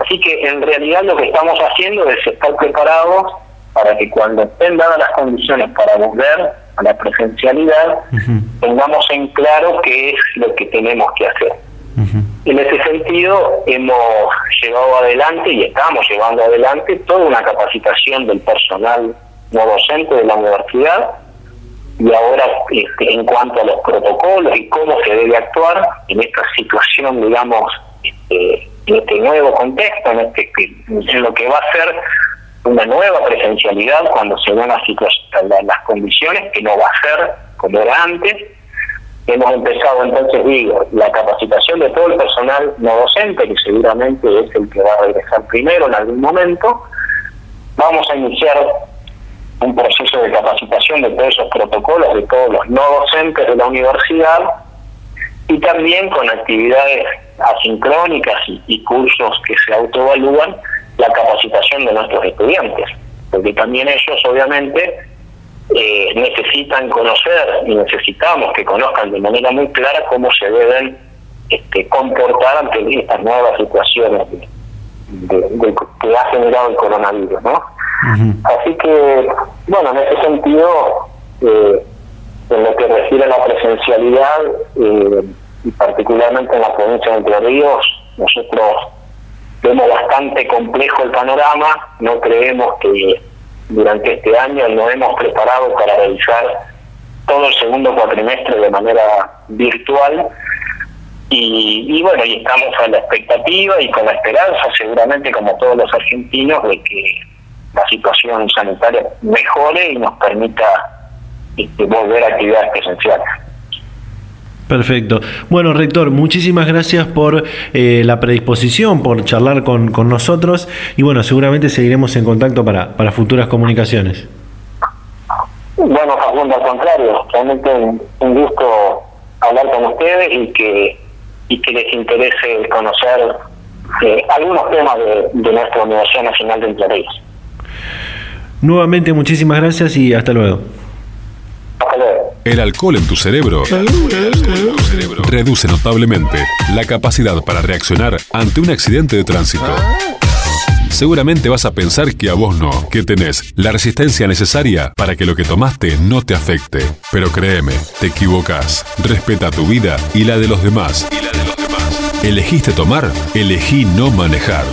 Así que en realidad lo que estamos haciendo es estar preparados para que cuando estén dadas las condiciones para volver, a la presencialidad, tengamos en claro qué es lo que tenemos que hacer. En ese sentido, hemos llevado adelante y estamos llevando adelante toda una capacitación del personal no docente de la universidad y ahora este, en cuanto a los protocolos y cómo se debe actuar en esta situación, digamos, este, en este nuevo contexto, en, este, en lo que va a ser una nueva presencialidad cuando se den las, las condiciones, que no va a ser como era antes. hemos empezado entonces, digo, la capacitación de todo el personal no docente, que seguramente es el que va a regresar primero en algún momento. Vamos a iniciar un proceso de capacitación de todos esos protocolos, de todos los no docentes de la universidad, y también con actividades asincrónicas y, cursos que se autoevalúan la capacitación de nuestros estudiantes, porque también ellos obviamente eh, necesitan conocer y necesitamos que conozcan de manera muy clara cómo se deben este, comportar ante estas nuevas situaciones que ha generado el coronavirus, ¿no? Así que, bueno, en ese sentido, eh, en lo que refiere a la presencialidad, eh, y particularmente en la provincia de Entre Ríos, nosotros vemos bastante complejo el panorama, no creemos que durante este año nos hemos preparado para realizar todo el segundo cuatrimestre de manera virtual. Y, y, bueno, y estamos a la expectativa y con la esperanza, seguramente como todos los argentinos, de que la situación sanitaria mejore y nos permita este, volver a actividades presenciales. Perfecto. Bueno, rector, muchísimas gracias por eh, la predisposición, por charlar con, con, nosotros y bueno, seguramente seguiremos en contacto para, para futuras comunicaciones. Bueno, Facundo, al contrario, realmente un, gusto hablar con ustedes y que, y que les interese conocer eh, algunos temas de, de, nuestra Universidad Nacional de Entre. Nuevamente, muchísimas gracias y hasta luego. El alcohol en tu cerebro reduce notablemente la capacidad para reaccionar ante un accidente de tránsito. Seguramente vas a pensar que a vos no, que tenés la resistencia necesaria para que lo que tomaste no te afecte. Pero créeme, te equivocas. Respeta tu vida y la de los demás. Y la de los demás. ¿Elegiste tomar? Elegí no manejar.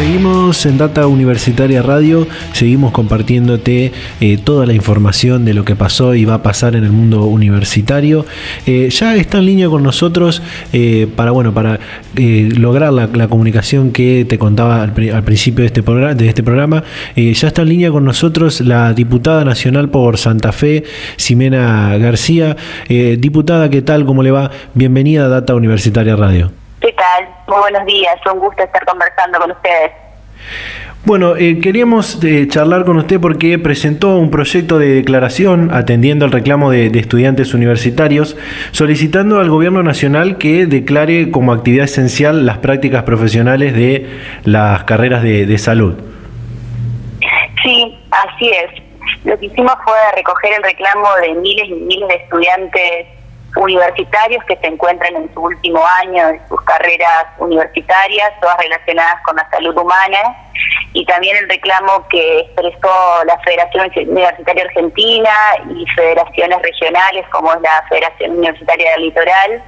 Seguimos en Data Universitaria Radio, seguimos compartiéndote eh, toda la información de lo que pasó y va a pasar en el mundo universitario. Eh, ya está en línea con nosotros eh, para bueno para lograr la, comunicación que te contaba al, principio de este, programa, de este programa. ya está en línea con nosotros la diputada nacional por Santa Fe, Ximena García. diputada, ¿qué tal? ¿Cómo le va? Bienvenida a Data Universitaria Radio. ¿Qué tal? Muy buenos días, un gusto estar conversando con ustedes. Bueno, eh, queríamos eh, charlar con usted porque presentó un proyecto de declaración atendiendo al reclamo de, estudiantes universitarios, solicitando al Gobierno Nacional que declare como actividad esencial las prácticas profesionales de las carreras de, de salud. Sí, así es. Lo que hicimos fue recoger el reclamo de miles y miles de estudiantes universitarios que se encuentran en su último año de sus carreras universitarias, todas relacionadas con la salud humana, y también el reclamo que expresó la Federación Universitaria Argentina y federaciones regionales como es la Federación Universitaria del Litoral,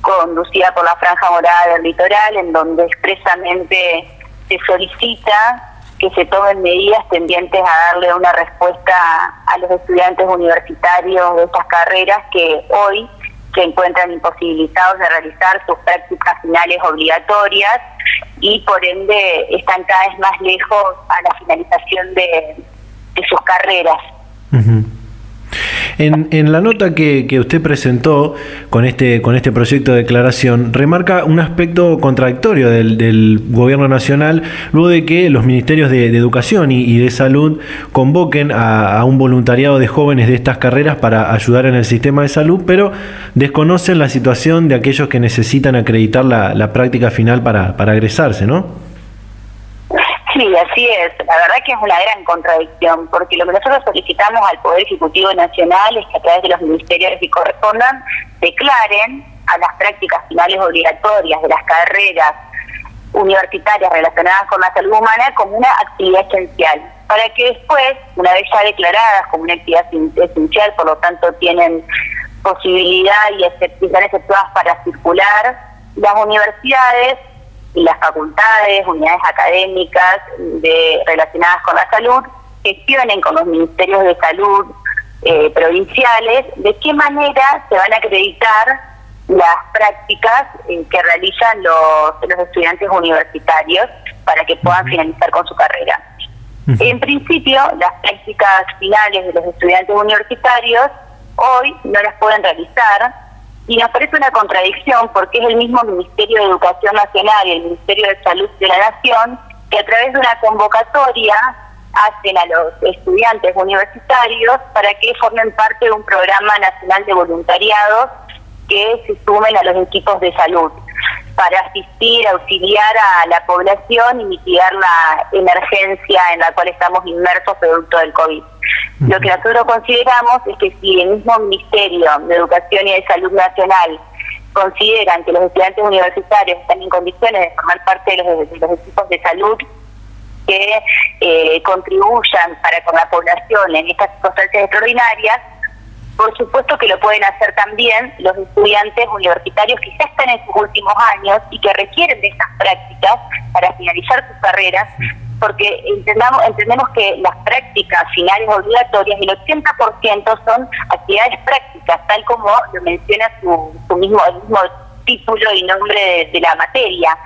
conducida por la Franja Morada del Litoral, en donde expresamente se solicita que se tomen medidas tendientes a darle una respuesta a los estudiantes universitarios de estas carreras que hoy se encuentran imposibilitados de realizar sus prácticas finales obligatorias y por ende están cada vez más lejos a la finalización de, sus carreras. En, la nota que, usted presentó con este, con este proyecto de declaración, remarca un aspecto contradictorio del, gobierno nacional luego de que los ministerios de, Educación y, de Salud convoquen a, un voluntariado de jóvenes de estas carreras para ayudar en el sistema de salud, pero desconocen la situación de aquellos que necesitan acreditar la, práctica final para, para agresarse, ¿no? Sí, así es. La verdad que es una gran contradicción, porque lo que nosotros solicitamos al Poder Ejecutivo Nacional es que a través de los ministerios que correspondan declaren a las prácticas finales obligatorias de las carreras universitarias relacionadas con la salud humana como una actividad esencial, para que después, una vez ya declaradas como una actividad esencial, por lo tanto tienen posibilidad y están efectuadas para circular, las universidades y las facultades, unidades académicas de, relacionadas con la salud gestionen con los ministerios de salud eh, provinciales de qué manera se van a acreditar las prácticas eh, que realizan los, los estudiantes universitarios para que puedan finalizar con su carrera. En principio, las prácticas finales de los estudiantes universitarios hoy no las pueden realizar y nos parece una contradicción porque es el mismo Ministerio de Educación Nacional y el Ministerio de Salud de la Nación que a través de una convocatoria hacen a los estudiantes universitarios para que formen parte de un programa nacional de voluntariados que se sumen a los equipos de salud para asistir, auxiliar a la población y mitigar la emergencia en la cual estamos inmersos producto del COVID. Lo que nosotros consideramos es que si el mismo Ministerio de Educación y de Salud Nacional consideran que los estudiantes universitarios están en condiciones de formar parte de los, equipos de salud que eh, contribuyan para con la población en estas circunstancias extraordinarias, por supuesto que lo pueden hacer también los estudiantes universitarios que ya están en sus últimos años y que requieren de estas prácticas para finalizar sus carreras porque entendamos, entendemos que las prácticas finales obligatorias, el 80% son actividades prácticas, tal como lo menciona su, su mismo, el mismo título y nombre de, la materia.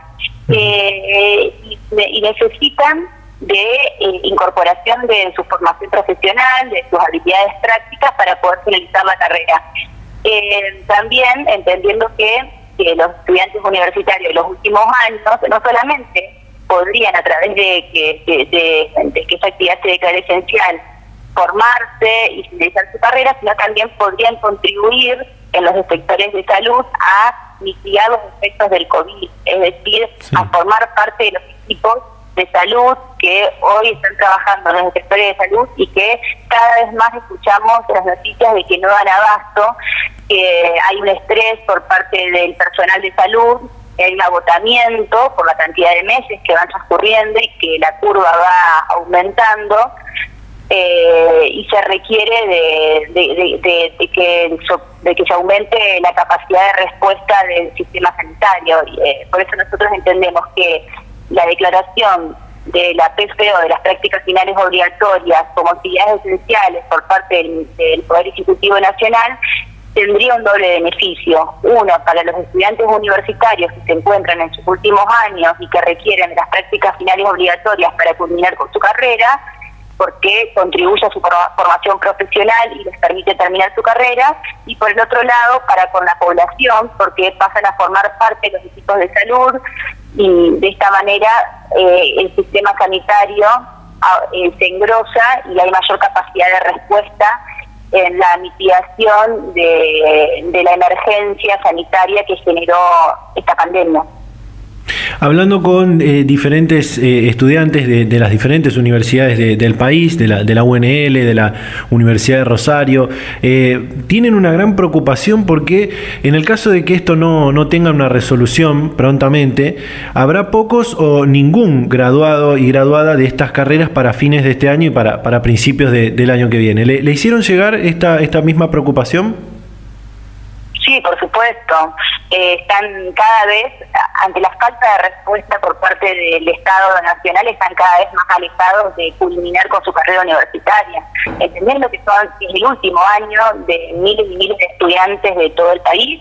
Eh, y, necesitan de eh, incorporación de su formación profesional, de sus habilidades prácticas para poder finalizar la carrera. Eh, también entendiendo que, que los estudiantes universitarios de los últimos años no solamente podrían a través de que, de, que esa actividad se declare esencial formarse y finalizar su carrera, sino también podrían contribuir en los sectores de salud a mitigar los efectos del COVID, es decir, a formar parte de los equipos de salud que hoy están trabajando en los sectores de salud y que cada vez más escuchamos las noticias de que no dan abasto, que hay un estrés por parte del personal de salud, hay un agotamiento por la cantidad de meses que van transcurriendo y que la curva va aumentando eh, y se requiere de, que, de que se aumente la capacidad de respuesta del sistema sanitario. Eh, por eso nosotros entendemos que la declaración de la PFO, de las prácticas finales obligatorias como actividades esenciales por parte del Poder Ejecutivo Nacional tendría un doble beneficio. Uno, para los estudiantes universitarios que se encuentran en sus últimos años y que requieren las prácticas finales obligatorias para culminar con su carrera, porque contribuye a su formación profesional y les permite terminar su carrera, y por el otro lado, para con la población, porque pasan a formar parte de los equipos de salud y de esta manera eh, el sistema sanitario ah, eh, se engrosa y hay mayor capacidad de respuesta en la mitigación de, de la emergencia sanitaria que generó esta pandemia. Hablando con eh, diferentes eh, estudiantes de, las diferentes universidades del país, de la, de la, UNL, de la Universidad de Rosario, eh, tienen una gran preocupación porque en el caso de que esto no, no, tenga una resolución prontamente, habrá pocos o ningún graduado y graduada de estas carreras para fines de este año y para, para principios del año que viene. ¿Le, ¿Le, hicieron llegar esta, esta misma preocupación? Sí, por supuesto. Eh, están cada vez, ante la falta de respuesta por parte del Estado Nacional, están cada vez más alejados de culminar con su carrera universitaria, entendiendo que son es el último año de miles y miles de estudiantes de todo el país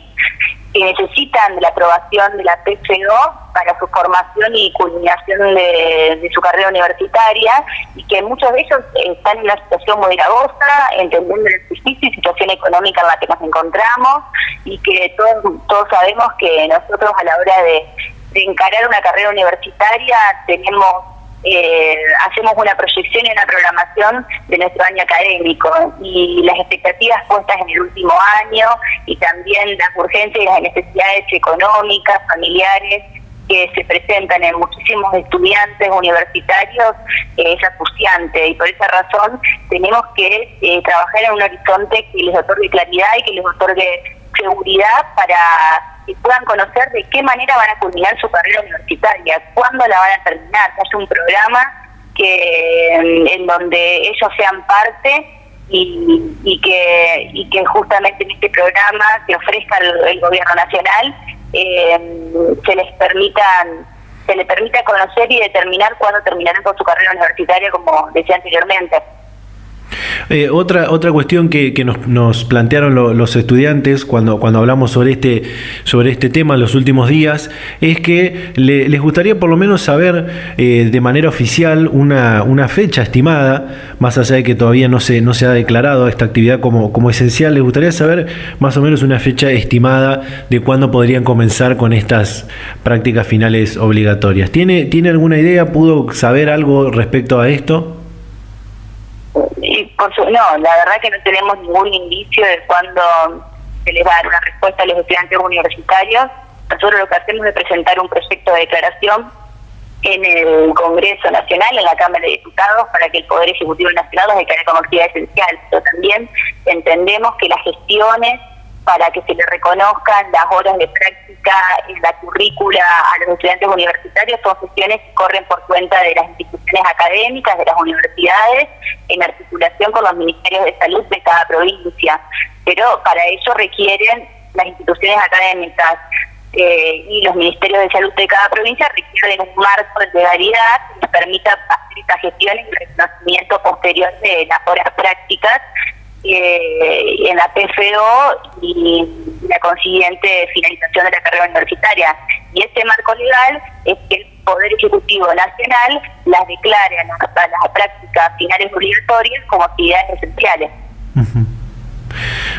que necesitan la aprobación de la PCO para su formación y culminación de, su carrera universitaria y que muchos de ellos están en una situación muy gravosa, entendiendo el difícil situación económica en la que nos encontramos y que todos, todos sabemos que nosotros a la hora de encarar una carrera universitaria tenemos eh, hacemos una proyección y una programación de nuestro año académico y las expectativas puestas en el último año y también las urgencias y las necesidades económicas, familiares que se presentan en muchísimos estudiantes universitarios eh, es acuciante. Y por esa razón tenemos que eh, trabajar en un horizonte que les otorgue claridad y que les otorgue seguridad para que puedan conocer de qué manera van a culminar su carrera universitaria, cuándo la van a terminar, que haya un programa que en donde ellos sean parte y, que y que justamente en este programa que ofrezca el, gobierno nacional eh, se les permitan se les permita conocer y determinar cuándo terminarán con su carrera universitaria como decía anteriormente. Eh, otra, otra cuestión que, nos, nos, plantearon los estudiantes cuando, cuando hablamos sobre este, sobre este tema en los últimos días es que les gustaría por lo menos saber eh, de manera oficial una, una, fecha estimada, más allá de que todavía no se, no se ha declarado esta actividad como, como esencial, les gustaría saber más o menos una fecha estimada de cuándo podrían comenzar con estas prácticas finales obligatorias. ¿Tiene, ¿tiene alguna idea? ¿Pudo saber algo respecto a esto? No, la verdad que no tenemos ningún indicio de cuándo se les va a dar una respuesta a los estudiantes universitarios. Nosotros lo que hacemos es presentar un proyecto de declaración en el Congreso Nacional, en la Cámara de Diputados, para que el Poder Ejecutivo Nacional los declare como actividad esencial. Pero también entendemos que las gestiones para que se le reconozcan las horas de práctica en la currícula a los estudiantes universitarios son gestiones que corren por cuenta de las instituciones académicas, de las universidades, en articulación con los ministerios de salud de cada provincia. Pero para ello requieren las instituciones académicas eh, y los ministerios de salud de cada provincia requieren un marco de legalidad que permita hacer estas gestiones y el reconocimiento posterior de las horas prácticas eh, en la PFO y la consiguiente finalización de la carrera universitaria. Y este marco legal es que el Poder Ejecutivo Nacional las declare a las, prácticas finales obligatorias como actividades esenciales.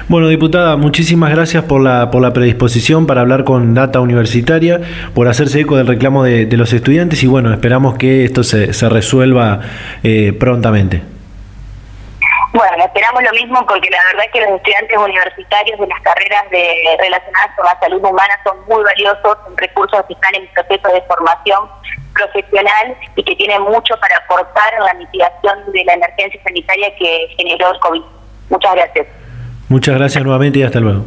Bueno, diputada, muchísimas gracias por la, por la predisposición para hablar con Data Universitaria, por hacerse eco del reclamo de, los estudiantes y bueno, esperamos que esto se, se resuelva eh, prontamente. Bueno, esperamos lo mismo porque la verdad es que los estudiantes universitarios de las carreras de, relacionadas con la salud humana son muy valiosos, son recursos que están en proceso de formación profesional y que tienen mucho para aportar en la mitigación de la emergencia sanitaria que generó el COVID. Muchas gracias. Muchas gracias nuevamente y hasta luego.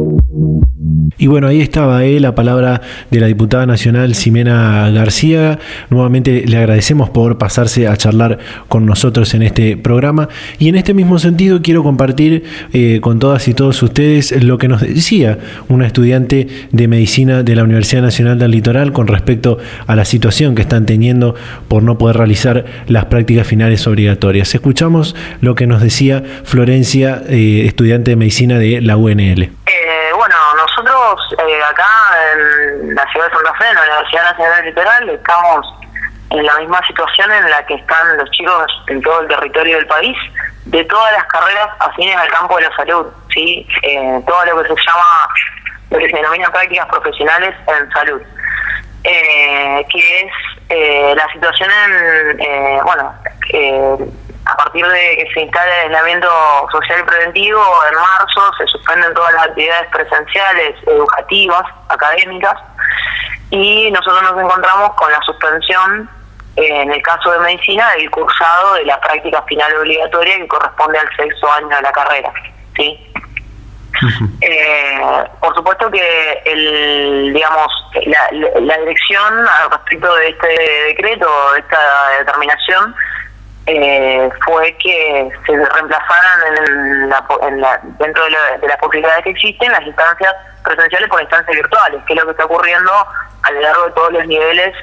Y bueno, ahí estaba eh, la palabra de la diputada nacional Ximena García. Nuevamente le agradecemos por pasarse a charlar con nosotros en este programa. Y en este mismo sentido quiero compartir eh, con todas y todos ustedes lo que nos decía una estudiante de medicina de la Universidad Nacional del Litoral con respecto a la situación que están teniendo por no poder realizar las prácticas finales obligatorias. Escuchamos lo que nos decía Florencia, eh, estudiante de medicina de la UNL. Eh, acá en la ciudad de Santa Fe, en la Universidad Nacional del Litoral, estamos en la misma situación en la que están los chicos en todo el territorio del país, de todas las carreras afines al campo de la salud, ¿sí? Eh, todo lo que se llama, lo que se denomina prácticas profesionales en salud. Eh, que es la situación en, bueno, a partir de que se instala el aislamiento social y preventivo, en marzo se suspenden todas las actividades presenciales, educativas, académicas, y nosotros nos encontramos con la suspensión, eh, en el caso de medicina, del cursado de la práctica final obligatoria que corresponde al sexto año de la carrera. ¿sí? Eh, por supuesto que el digamos la, la dirección al respecto de este decreto, de esta determinación, eh, fue que se reemplazaran en la, en la, dentro de, la, de las posibilidades que existen las instancias presenciales por instancias virtuales, que es lo que está ocurriendo a lo largo de todos los niveles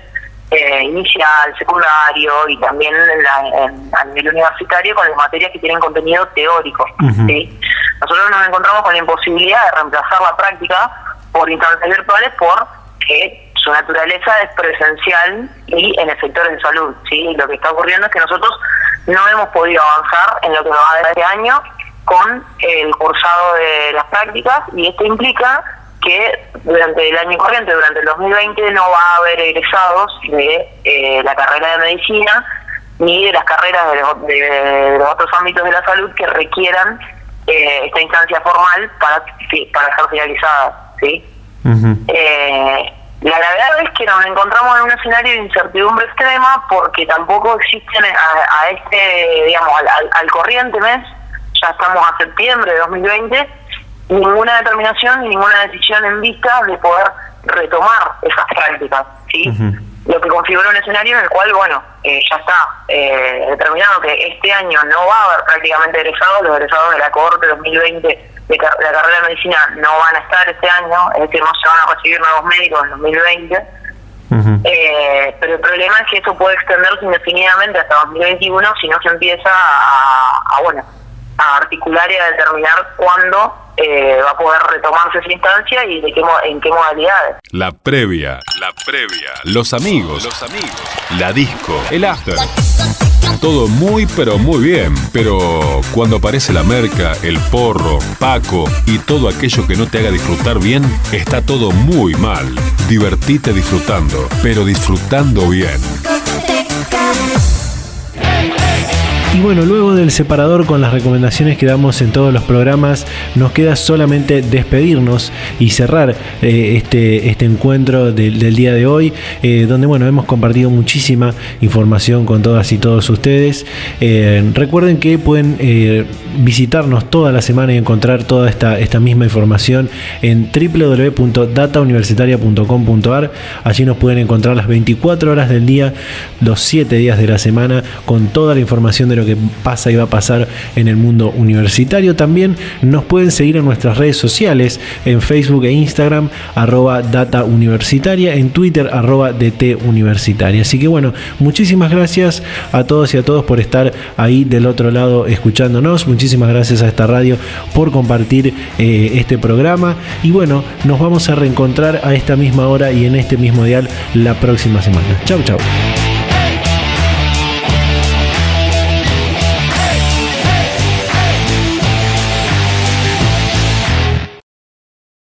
eh, inicial, secundario y también en la, a nivel universitario con las materias que tienen contenido teórico. Nosotros nos encontramos con la imposibilidad de reemplazar la práctica por instancias virtuales porque su naturaleza es presencial y en el sector de salud. ¿sí? Lo que está ocurriendo es que nosotros no hemos podido avanzar en lo que va de este año con el cursado de las prácticas y esto implica que durante el año corriente, durante el 2020, no va a haber egresados de eh, la carrera de medicina ni de las carreras de los, otros ámbitos de la salud que requieran eh, esta instancia formal para, para ser finalizada. ¿sí? eh, la gravedad es que nos encontramos en un escenario de incertidumbre extrema porque tampoco existen a, este, digamos, al, corriente mes, ya estamos a septiembre de 2020, ninguna determinación, ninguna decisión en vista de poder retomar esas prácticas. ¿sí? Lo que configura un escenario en el cual, bueno, eh, ya está eh, determinado que este año no va a haber prácticamente egresados, los egresados de la cohorte 2020 de la carrera de medicina no van a estar este año, es decir, no se van a recibir nuevos médicos en 2020. eh, pero el problema es que eso puede extenderse indefinidamente hasta 2021 si no se empieza a, a bueno a articular y a determinar cuándo eh, va a poder retomarse esa instancia y de qué, en qué modalidades. La previa, la previa, los amigos, los amigos, la disco, el after. Todo muy pero muy bien, pero cuando aparece la merca, el porro, Paco y todo aquello que no te haga disfrutar bien, está todo muy mal. Divertite disfrutando, pero disfrutando bien. Y bueno, luego del separador con las recomendaciones que damos en todos los programas, nos queda solamente despedirnos y cerrar eh, este, este encuentro del, día de hoy, eh, donde bueno, hemos compartido muchísima información con todas y todos ustedes. Eh, recuerden que pueden visitarnos toda la semana y encontrar toda esta, esta misma información en www.datauniversitaria.com.ar. Allí nos pueden encontrar las 24 horas del día, los 7 días de la semana, con toda la información de lo que pasa y va a pasar en el mundo universitario. También nos pueden seguir en nuestras redes sociales, en Facebook e Instagram, arroba data universitaria, en Twitter, arroba DT universitaria. Así que bueno, muchísimas gracias a todos y a todos por estar ahí del otro lado escuchándonos. Muchísimas gracias a esta radio por compartir eh, este programa. Y bueno, nos vamos a reencontrar a esta misma hora y en este mismo dial la próxima semana. Chau, chau.